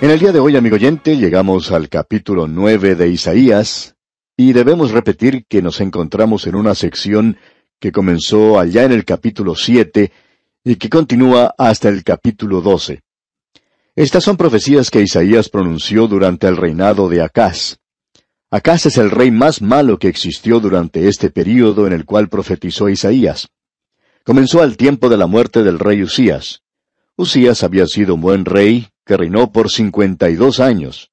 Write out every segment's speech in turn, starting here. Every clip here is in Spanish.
En el día de hoy, amigo oyente, llegamos al capítulo nueve de Isaías, y debemos repetir que nos encontramos en una sección que comenzó allá en el capítulo siete y que continúa hasta el capítulo doce. Estas son profecías que Isaías pronunció durante el reinado de Acaz. Acaz es el rey más malo que existió durante este período en el cual profetizó Isaías. Comenzó al tiempo de la muerte del rey Usías. Usías había sido un buen rey que reinó por cincuenta y dos años.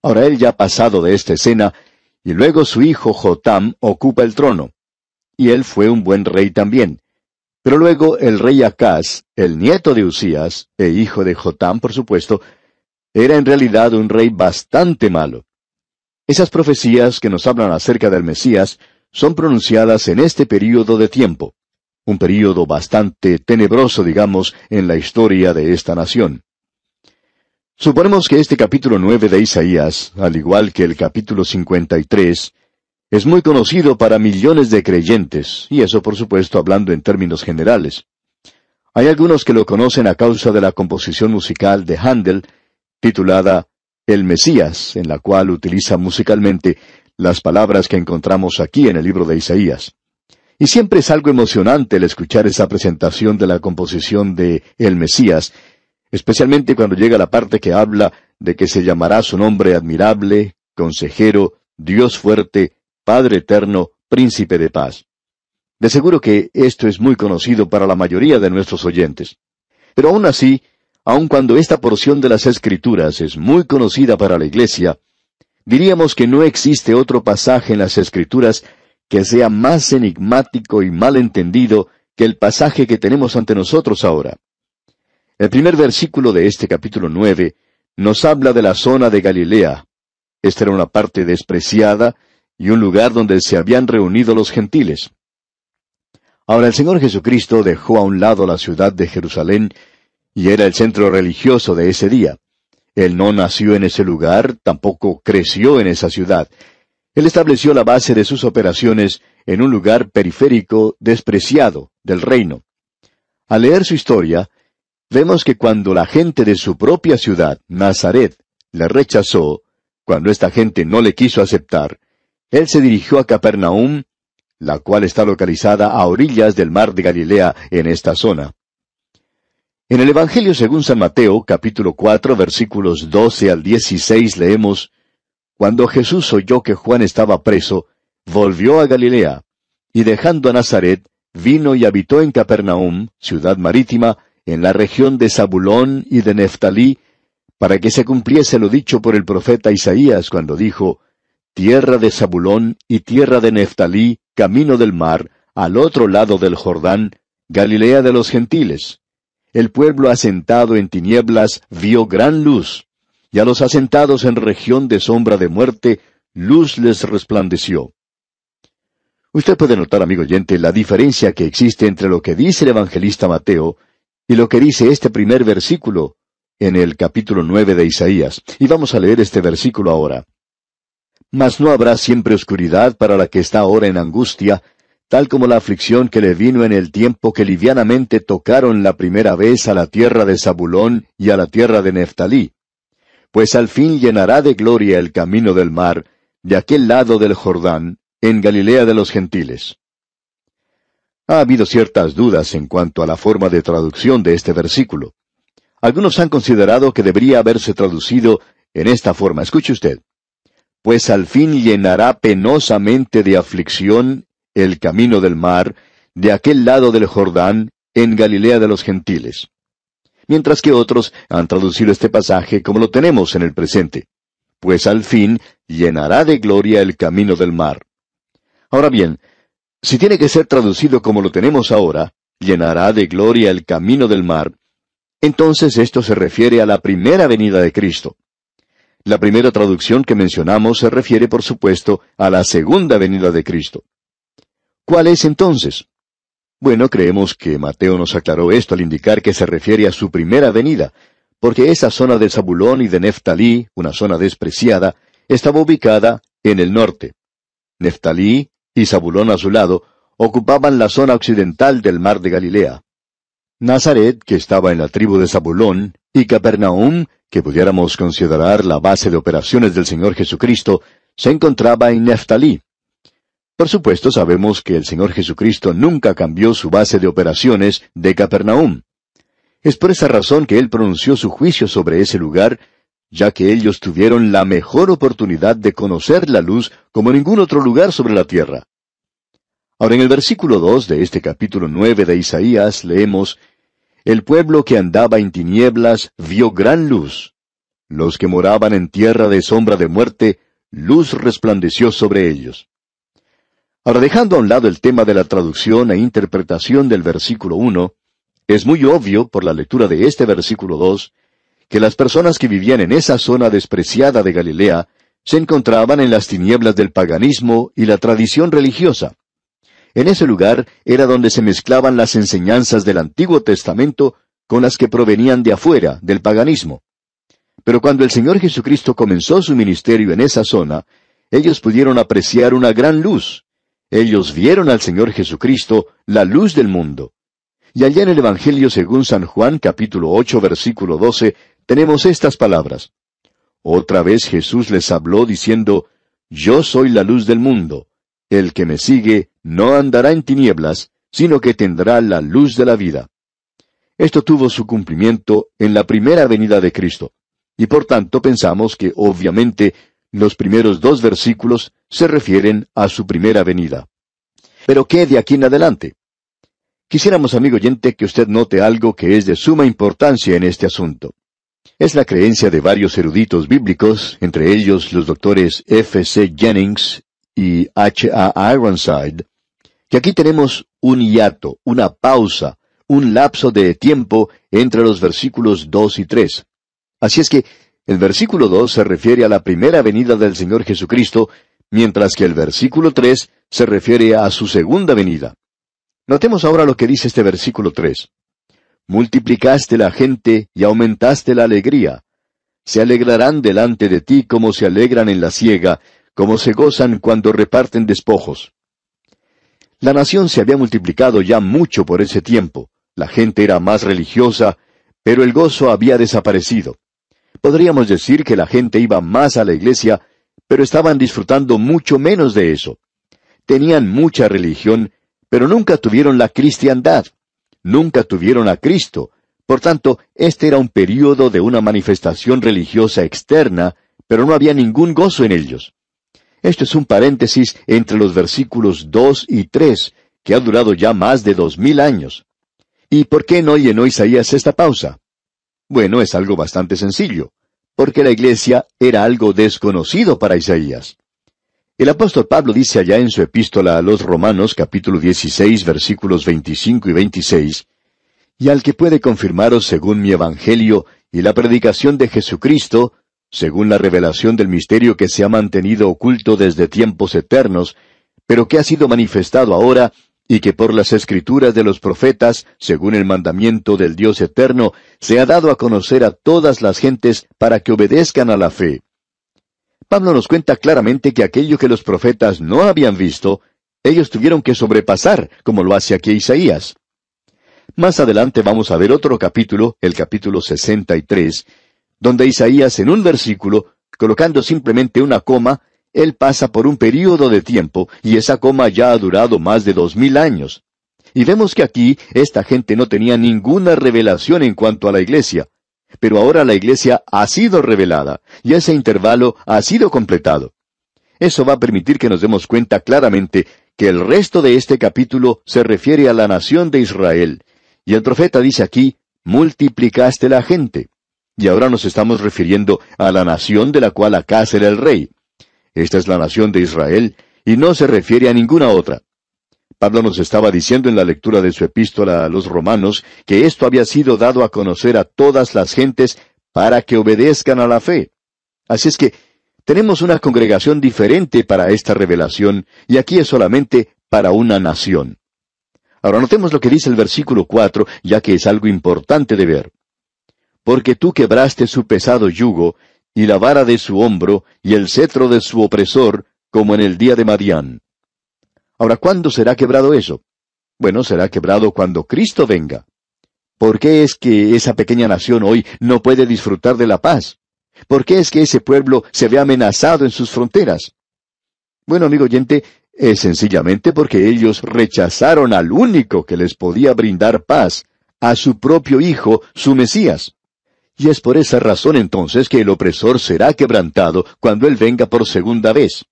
Ahora él ya ha pasado de esta escena, y luego su hijo Jotam ocupa el trono. Y él fue un buen rey también. Pero luego el rey Acaz, el nieto de Usías, e hijo de Jotam, por supuesto, era en realidad un rey bastante malo. Esas profecías que nos hablan acerca del Mesías son pronunciadas en este período de tiempo, un período bastante tenebroso, digamos, en la historia de esta nación. Suponemos que este capítulo nueve de Isaías, al igual que el capítulo cincuenta y tres, es muy conocido para millones de creyentes, y eso por supuesto hablando en términos generales. Hay algunos que lo conocen a causa de la composición musical de Handel, titulada El Mesías, en la cual utiliza musicalmente las palabras que encontramos aquí en el libro de Isaías. Y siempre es algo emocionante el escuchar esa presentación de la composición de El Mesías, especialmente cuando llega la parte que habla de que se llamará su nombre admirable, consejero, Dios fuerte, Padre eterno, príncipe de paz. De seguro que esto es muy conocido para la mayoría de nuestros oyentes. Pero aún así, aun cuando esta porción de las Escrituras es muy conocida para la Iglesia, diríamos que no existe otro pasaje en las Escrituras que sea más enigmático y mal entendido que el pasaje que tenemos ante nosotros ahora. El primer versículo de este capítulo nueve nos habla de la zona de Galilea. Esta era una parte despreciada, y un lugar donde se habían reunido los gentiles. Ahora el Señor Jesucristo dejó a un lado la ciudad de Jerusalén y era el centro religioso de ese día. Él no nació en ese lugar, tampoco creció en esa ciudad. Él estableció la base de sus operaciones en un lugar periférico despreciado del reino. Al leer su historia, vemos que cuando la gente de su propia ciudad, Nazaret, le rechazó, cuando esta gente no le quiso aceptar, él se dirigió a Capernaum, la cual está localizada a orillas del mar de Galilea en esta zona. En el Evangelio según San Mateo, capítulo cuatro, versículos doce al dieciséis, leemos Cuando Jesús oyó que Juan estaba preso, volvió a Galilea, y dejando a Nazaret, vino y habitó en Capernaum, ciudad marítima, en la región de Zabulón y de Neftalí, para que se cumpliese lo dicho por el profeta Isaías cuando dijo, tierra de Zabulón y tierra de Neftalí, camino del mar, al otro lado del Jordán, Galilea de los gentiles. El pueblo asentado en tinieblas vio gran luz, y a los asentados en región de sombra de muerte, luz les resplandeció. Usted puede notar, amigo oyente, la diferencia que existe entre lo que dice el evangelista Mateo y lo que dice este primer versículo en el capítulo nueve de Isaías. Y vamos a leer este versículo ahora. Mas no habrá siempre oscuridad para la que está ahora en angustia, tal como la aflicción que le vino en el tiempo que livianamente tocaron la primera vez a la tierra de Zabulón y a la tierra de Neftalí. Pues al fin llenará de gloria el camino del mar, de aquel lado del Jordán, en Galilea de los gentiles. Ha habido ciertas dudas en cuanto a la forma de traducción de este versículo. Algunos han considerado que debería haberse traducido en esta forma. Escuche usted pues al fin llenará penosamente de aflicción el camino del mar, de aquel lado del Jordán, en Galilea de los gentiles. Mientras que otros han traducido este pasaje como lo tenemos en el presente, pues al fin llenará de gloria el camino del mar. Ahora bien, si tiene que ser traducido como lo tenemos ahora, llenará de gloria el camino del mar, entonces esto se refiere a la primera venida de Cristo. La primera traducción que mencionamos se refiere, por supuesto, a la segunda venida de Cristo. ¿Cuál es entonces? Bueno, creemos que Mateo nos aclaró esto al indicar que se refiere a su primera venida, porque esa zona de Zabulón y de Neftalí, una zona despreciada, estaba ubicada en el norte. Neftalí y Zabulón a su lado ocupaban la zona occidental del mar de Galilea. Nazaret, que estaba en la tribu de Zabulón, y Capernaum, que pudiéramos considerar la base de operaciones del Señor Jesucristo, se encontraba en Neftalí. Por supuesto, sabemos que el Señor Jesucristo nunca cambió su base de operaciones de Capernaum. Es por esa razón que Él pronunció su juicio sobre ese lugar, ya que ellos tuvieron la mejor oportunidad de conocer la luz como ningún otro lugar sobre la tierra. Ahora en el versículo 2 de este capítulo 9 de Isaías leemos, el pueblo que andaba en tinieblas vio gran luz. Los que moraban en tierra de sombra de muerte, luz resplandeció sobre ellos. Ahora dejando a un lado el tema de la traducción e interpretación del versículo 1, es muy obvio por la lectura de este versículo 2 que las personas que vivían en esa zona despreciada de Galilea se encontraban en las tinieblas del paganismo y la tradición religiosa. En ese lugar era donde se mezclaban las enseñanzas del Antiguo Testamento con las que provenían de afuera, del paganismo. Pero cuando el Señor Jesucristo comenzó su ministerio en esa zona, ellos pudieron apreciar una gran luz. Ellos vieron al Señor Jesucristo, la luz del mundo. Y allá en el Evangelio según San Juan capítulo 8 versículo 12 tenemos estas palabras. Otra vez Jesús les habló diciendo, Yo soy la luz del mundo. El que me sigue no andará en tinieblas, sino que tendrá la luz de la vida. Esto tuvo su cumplimiento en la primera venida de Cristo, y por tanto pensamos que obviamente los primeros dos versículos se refieren a su primera venida. Pero ¿qué de aquí en adelante? Quisiéramos, amigo oyente, que usted note algo que es de suma importancia en este asunto. Es la creencia de varios eruditos bíblicos, entre ellos los doctores F. C. Jennings y H. A. Ironside, que aquí tenemos un hiato, una pausa, un lapso de tiempo entre los versículos 2 y 3. Así es que el versículo 2 se refiere a la primera venida del Señor Jesucristo, mientras que el versículo 3 se refiere a su segunda venida. Notemos ahora lo que dice este versículo 3. Multiplicaste la gente y aumentaste la alegría. Se alegrarán delante de ti como se alegran en la siega, como se gozan cuando reparten despojos. La nación se había multiplicado ya mucho por ese tiempo, la gente era más religiosa, pero el gozo había desaparecido. Podríamos decir que la gente iba más a la iglesia, pero estaban disfrutando mucho menos de eso. Tenían mucha religión, pero nunca tuvieron la cristiandad. Nunca tuvieron a Cristo. Por tanto, este era un período de una manifestación religiosa externa, pero no había ningún gozo en ellos. Esto es un paréntesis entre los versículos dos y tres, que ha durado ya más de dos mil años. ¿Y por qué no llenó Isaías esta pausa? Bueno, es algo bastante sencillo, porque la iglesia era algo desconocido para Isaías. El apóstol Pablo dice allá en su epístola a los Romanos capítulo 16 versículos 25 y 26, y al que puede confirmaros según mi evangelio y la predicación de Jesucristo, según la revelación del misterio que se ha mantenido oculto desde tiempos eternos, pero que ha sido manifestado ahora, y que por las escrituras de los profetas, según el mandamiento del Dios eterno, se ha dado a conocer a todas las gentes para que obedezcan a la fe. Pablo nos cuenta claramente que aquello que los profetas no habían visto, ellos tuvieron que sobrepasar, como lo hace aquí Isaías. Más adelante vamos a ver otro capítulo, el capítulo 63, donde Isaías en un versículo, colocando simplemente una coma, él pasa por un período de tiempo, y esa coma ya ha durado más de dos mil años. Y vemos que aquí esta gente no tenía ninguna revelación en cuanto a la iglesia. Pero ahora la iglesia ha sido revelada, y ese intervalo ha sido completado. Eso va a permitir que nos demos cuenta claramente que el resto de este capítulo se refiere a la nación de Israel. Y el profeta dice aquí, multiplicaste la gente. Y ahora nos estamos refiriendo a la nación de la cual acá será el rey. Esta es la nación de Israel, y no se refiere a ninguna otra. Pablo nos estaba diciendo en la lectura de su epístola a los romanos que esto había sido dado a conocer a todas las gentes para que obedezcan a la fe. Así es que tenemos una congregación diferente para esta revelación, y aquí es solamente para una nación. Ahora notemos lo que dice el versículo cuatro, ya que es algo importante de ver porque tú quebraste su pesado yugo, y la vara de su hombro, y el cetro de su opresor, como en el día de Madián. Ahora, ¿cuándo será quebrado eso? Bueno, será quebrado cuando Cristo venga. ¿Por qué es que esa pequeña nación hoy no puede disfrutar de la paz? ¿Por qué es que ese pueblo se ve amenazado en sus fronteras? Bueno, amigo oyente, es sencillamente porque ellos rechazaron al único que les podía brindar paz, a su propio Hijo, su Mesías. Y es por esa razón entonces que el opresor será quebrantado cuando Él venga por segunda vez.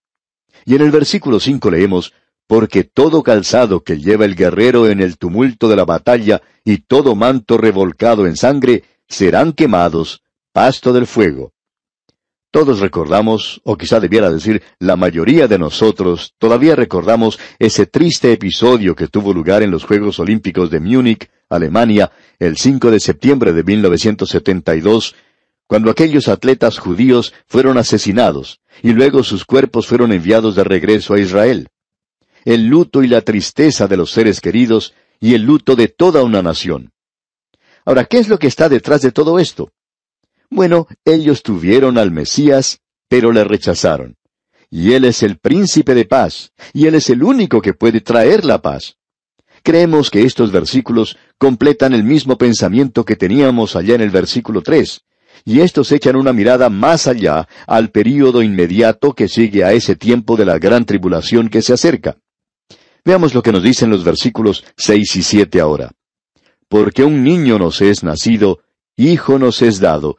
Y en el versículo cinco leemos, Porque todo calzado que lleva el guerrero en el tumulto de la batalla y todo manto revolcado en sangre serán quemados, pasto del fuego. Todos recordamos, o quizá debiera decir, la mayoría de nosotros todavía recordamos ese triste episodio que tuvo lugar en los Juegos Olímpicos de Múnich, Alemania, el 5 de septiembre de 1972, cuando aquellos atletas judíos fueron asesinados y luego sus cuerpos fueron enviados de regreso a Israel. El luto y la tristeza de los seres queridos y el luto de toda una nación. Ahora, ¿qué es lo que está detrás de todo esto? Bueno, ellos tuvieron al Mesías, pero le rechazaron. Y Él es el príncipe de paz, y Él es el único que puede traer la paz. Creemos que estos versículos completan el mismo pensamiento que teníamos allá en el versículo tres, y estos echan una mirada más allá al período inmediato que sigue a ese tiempo de la gran tribulación que se acerca. Veamos lo que nos dicen los versículos seis y siete ahora. Porque un niño nos es nacido, hijo nos es dado,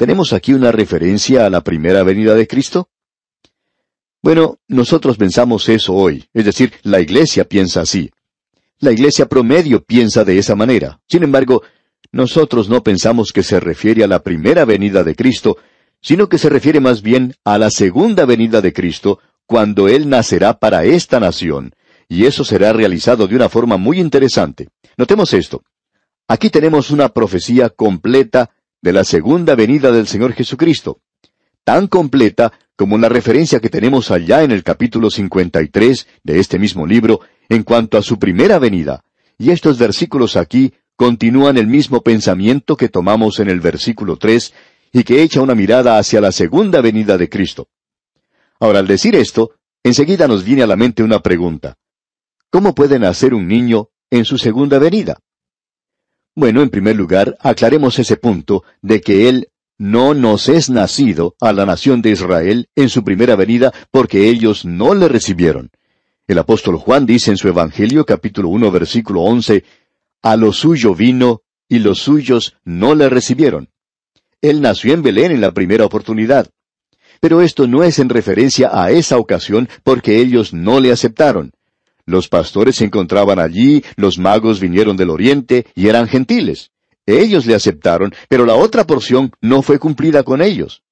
¿Tenemos aquí una referencia a la primera venida de Cristo? Bueno, nosotros pensamos eso hoy, es decir, la iglesia piensa así. La iglesia promedio piensa de esa manera. Sin embargo, nosotros no pensamos que se refiere a la primera venida de Cristo, sino que se refiere más bien a la segunda venida de Cristo, cuando Él nacerá para esta nación, y eso será realizado de una forma muy interesante. Notemos esto. Aquí tenemos una profecía completa de la segunda venida del Señor Jesucristo, tan completa como la referencia que tenemos allá en el capítulo 53 de este mismo libro en cuanto a su primera venida. Y estos versículos aquí continúan el mismo pensamiento que tomamos en el versículo 3 y que echa una mirada hacia la segunda venida de Cristo. Ahora, al decir esto, enseguida nos viene a la mente una pregunta. ¿Cómo puede nacer un niño en su segunda venida? Bueno, en primer lugar, aclaremos ese punto de que Él no nos es nacido a la nación de Israel en su primera venida porque ellos no le recibieron. El apóstol Juan dice en su Evangelio capítulo 1 versículo 11, A lo suyo vino y los suyos no le recibieron. Él nació en Belén en la primera oportunidad. Pero esto no es en referencia a esa ocasión porque ellos no le aceptaron. Los pastores se encontraban allí, los magos vinieron del oriente y eran gentiles. Ellos le aceptaron, pero la otra porción no fue cumplida con ellos.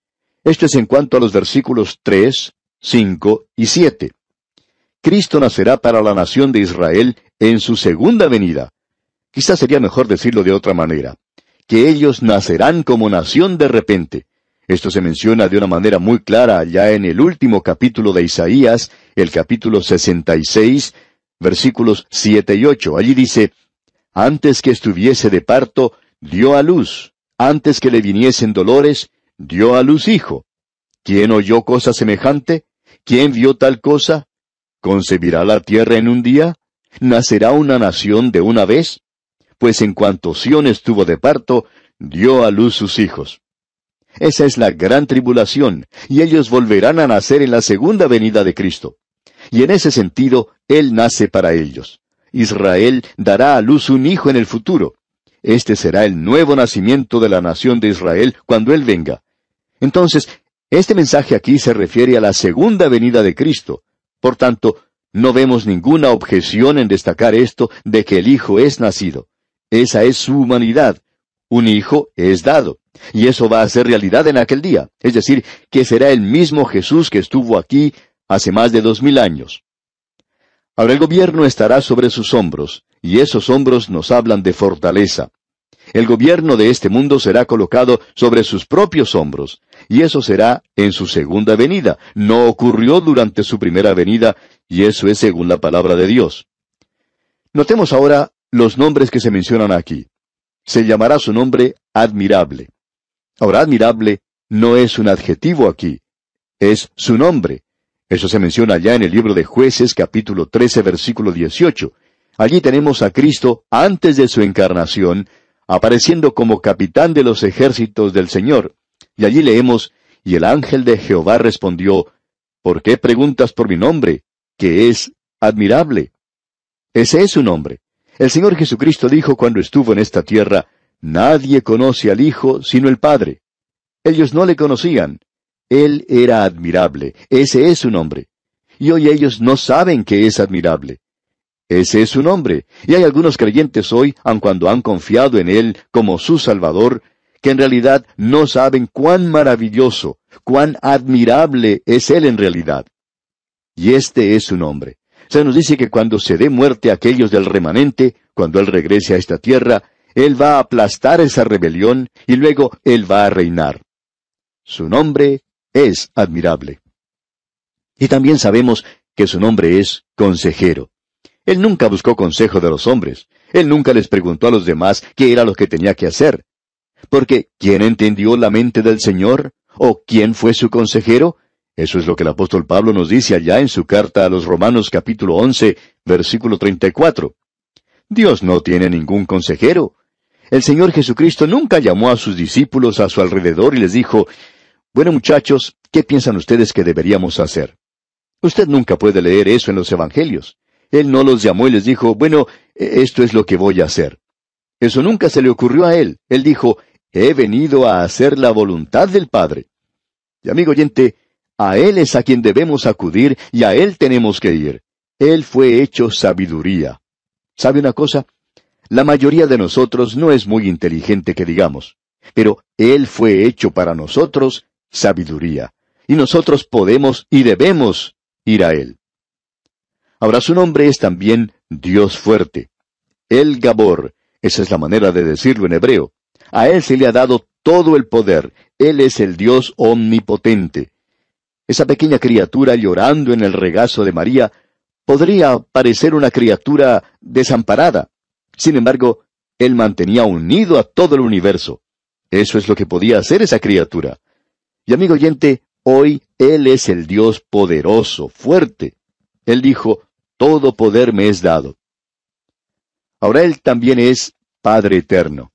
Esto es en cuanto a los versículos 3, 5 y 7. Cristo nacerá para la nación de Israel en su segunda venida. Quizás sería mejor decirlo de otra manera, que ellos nacerán como nación de repente. Esto se menciona de una manera muy clara allá en el último capítulo de Isaías, el capítulo 66, versículos siete y ocho. Allí dice, Antes que estuviese de parto, dio a luz. Antes que le viniesen dolores, dio a luz hijo. ¿Quién oyó cosa semejante? ¿Quién vio tal cosa? ¿Concebirá la tierra en un día? ¿Nacerá una nación de una vez? Pues en cuanto Sión estuvo de parto, dio a luz sus hijos. Esa es la gran tribulación, y ellos volverán a nacer en la segunda venida de Cristo y en ese sentido Él nace para ellos. Israel dará a luz un hijo en el futuro. Este será el nuevo nacimiento de la nación de Israel cuando Él venga. Entonces, este mensaje aquí se refiere a la segunda venida de Cristo. Por tanto, no vemos ninguna objeción en destacar esto de que el Hijo es nacido. Esa es su humanidad. Un Hijo es dado. Y eso va a ser realidad en aquel día. Es decir, que será el mismo Jesús que estuvo aquí hace más de dos mil años. Ahora el gobierno estará sobre sus hombros, y esos hombros nos hablan de fortaleza. El gobierno de este mundo será colocado sobre sus propios hombros, y eso será en su segunda venida. No ocurrió durante su primera venida, y eso es según la palabra de Dios. Notemos ahora los nombres que se mencionan aquí. Se llamará su nombre admirable. Ahora, admirable no es un adjetivo aquí, es su nombre. Eso se menciona ya en el libro de jueces capítulo 13 versículo 18. Allí tenemos a Cristo antes de su encarnación, apareciendo como capitán de los ejércitos del Señor. Y allí leemos, y el ángel de Jehová respondió, ¿Por qué preguntas por mi nombre, que es admirable? Ese es su nombre. El Señor Jesucristo dijo cuando estuvo en esta tierra, Nadie conoce al Hijo sino el Padre. Ellos no le conocían. Él era admirable. Ese es su nombre. Y hoy ellos no saben que es admirable. Ese es su nombre. Y hay algunos creyentes hoy, aun cuando han confiado en Él como su Salvador, que en realidad no saben cuán maravilloso, cuán admirable es Él en realidad. Y este es su nombre. Se nos dice que cuando se dé muerte a aquellos del remanente, cuando Él regrese a esta tierra, Él va a aplastar esa rebelión y luego Él va a reinar. Su nombre es admirable. Y también sabemos que su nombre es consejero. Él nunca buscó consejo de los hombres. Él nunca les preguntó a los demás qué era lo que tenía que hacer. Porque, ¿quién entendió la mente del Señor? ¿O quién fue su consejero? Eso es lo que el apóstol Pablo nos dice allá en su carta a los Romanos capítulo 11, versículo 34. Dios no tiene ningún consejero. El Señor Jesucristo nunca llamó a sus discípulos a su alrededor y les dijo, Bueno muchachos, ¿qué piensan ustedes que deberíamos hacer? Usted nunca puede leer eso en los Evangelios. Él no los llamó y les dijo, bueno, e, esto es lo que voy a hacer. Eso nunca se le ocurrió a él. Él dijo, he venido a hacer la voluntad del Padre. Y amigo oyente, a Él es a quien debemos acudir y a Él tenemos que ir. Él fue hecho sabiduría. ¿Sabe una cosa? La mayoría de nosotros no es muy inteligente que digamos, pero Él fue hecho para nosotros sabiduría. Y nosotros podemos y debemos ir a Él. Ahora su nombre es también Dios fuerte. El Gabor, esa es la manera de decirlo en hebreo. A Él se le ha dado todo el poder. Él es el Dios omnipotente. Esa pequeña criatura llorando en el regazo de María podría parecer una criatura desamparada. Sin embargo, Él mantenía unido a todo el universo. Eso es lo que podía hacer esa criatura. Y amigo oyente, hoy Él es el Dios poderoso, fuerte. Él dijo, todo poder me es dado. Ahora Él también es Padre eterno.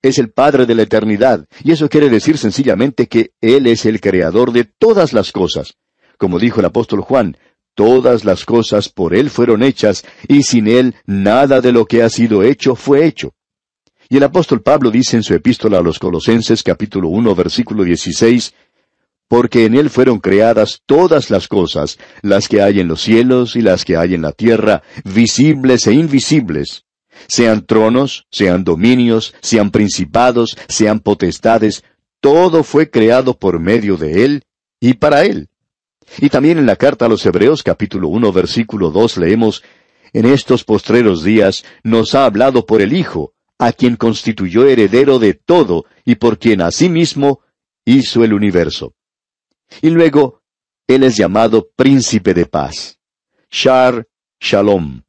Es el Padre de la eternidad, y eso quiere decir sencillamente que Él es el creador de todas las cosas. Como dijo el apóstol Juan, todas las cosas por Él fueron hechas, y sin Él nada de lo que ha sido hecho fue hecho. Y el apóstol Pablo dice en su epístola a los Colosenses capítulo 1 versículo 16, porque en él fueron creadas todas las cosas, las que hay en los cielos y las que hay en la tierra, visibles e invisibles, sean tronos, sean dominios, sean principados, sean potestades, todo fue creado por medio de él y para él. Y también en la carta a los Hebreos capítulo 1 versículo 2 leemos, En estos postreros días nos ha hablado por el Hijo, a quien constituyó heredero de todo y por quien asimismo hizo el universo. Y luego, Él es llamado príncipe de paz. Shar Shalom.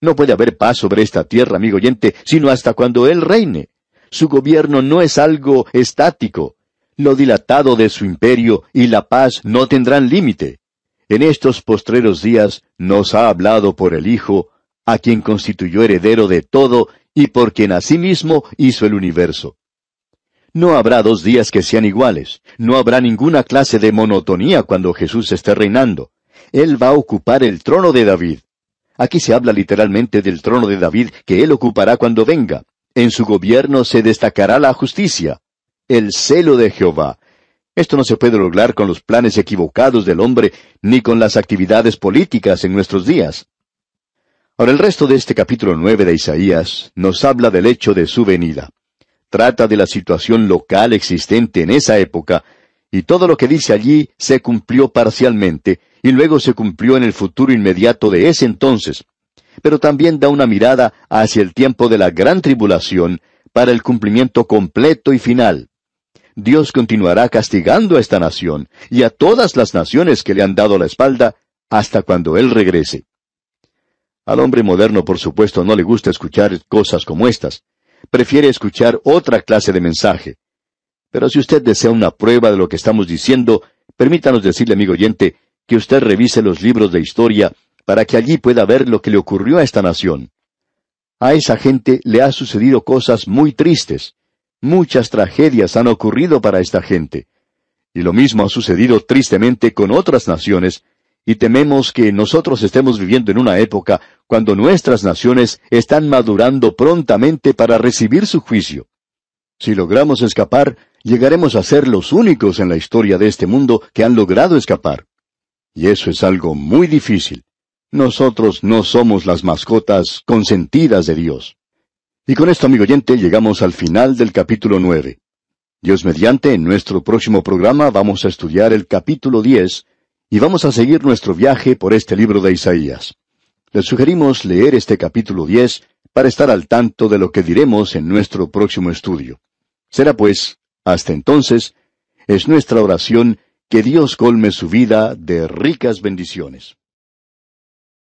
No puede haber paz sobre esta tierra, amigo oyente, sino hasta cuando Él reine. Su gobierno no es algo estático. Lo dilatado de su imperio y la paz no tendrán límite. En estos postreros días nos ha hablado por el Hijo, a quien constituyó heredero de todo y por quien asimismo hizo el universo. No habrá dos días que sean iguales, no habrá ninguna clase de monotonía cuando Jesús esté reinando. Él va a ocupar el trono de David. Aquí se habla literalmente del trono de David que él ocupará cuando venga. En su gobierno se destacará la justicia, el celo de Jehová. Esto no se puede lograr con los planes equivocados del hombre ni con las actividades políticas en nuestros días. Ahora el resto de este capítulo nueve de Isaías nos habla del hecho de su venida trata de la situación local existente en esa época, y todo lo que dice allí se cumplió parcialmente, y luego se cumplió en el futuro inmediato de ese entonces. Pero también da una mirada hacia el tiempo de la gran tribulación, para el cumplimiento completo y final. Dios continuará castigando a esta nación y a todas las naciones que le han dado la espalda hasta cuando Él regrese. Al hombre moderno, por supuesto, no le gusta escuchar cosas como estas. Prefiere escuchar otra clase de mensaje. Pero si usted desea una prueba de lo que estamos diciendo, permítanos decirle, amigo oyente, que usted revise los libros de historia para que allí pueda ver lo que le ocurrió a esta nación. A esa gente le ha sucedido cosas muy tristes. Muchas tragedias han ocurrido para esta gente. Y lo mismo ha sucedido tristemente con otras naciones, y tememos que nosotros estemos viviendo en una época cuando nuestras naciones están madurando prontamente para recibir su juicio. Si logramos escapar, llegaremos a ser los únicos en la historia de este mundo que han logrado escapar. Y eso es algo muy difícil. Nosotros no somos las mascotas consentidas de Dios. Y con esto, amigo oyente, llegamos al final del capítulo nueve. Dios mediante, en nuestro próximo programa vamos a estudiar el capítulo diez y vamos a seguir nuestro viaje por este libro de Isaías. Les sugerimos leer este capítulo diez para estar al tanto de lo que diremos en nuestro próximo estudio. Será pues, hasta entonces, es nuestra oración que Dios colme su vida de ricas bendiciones.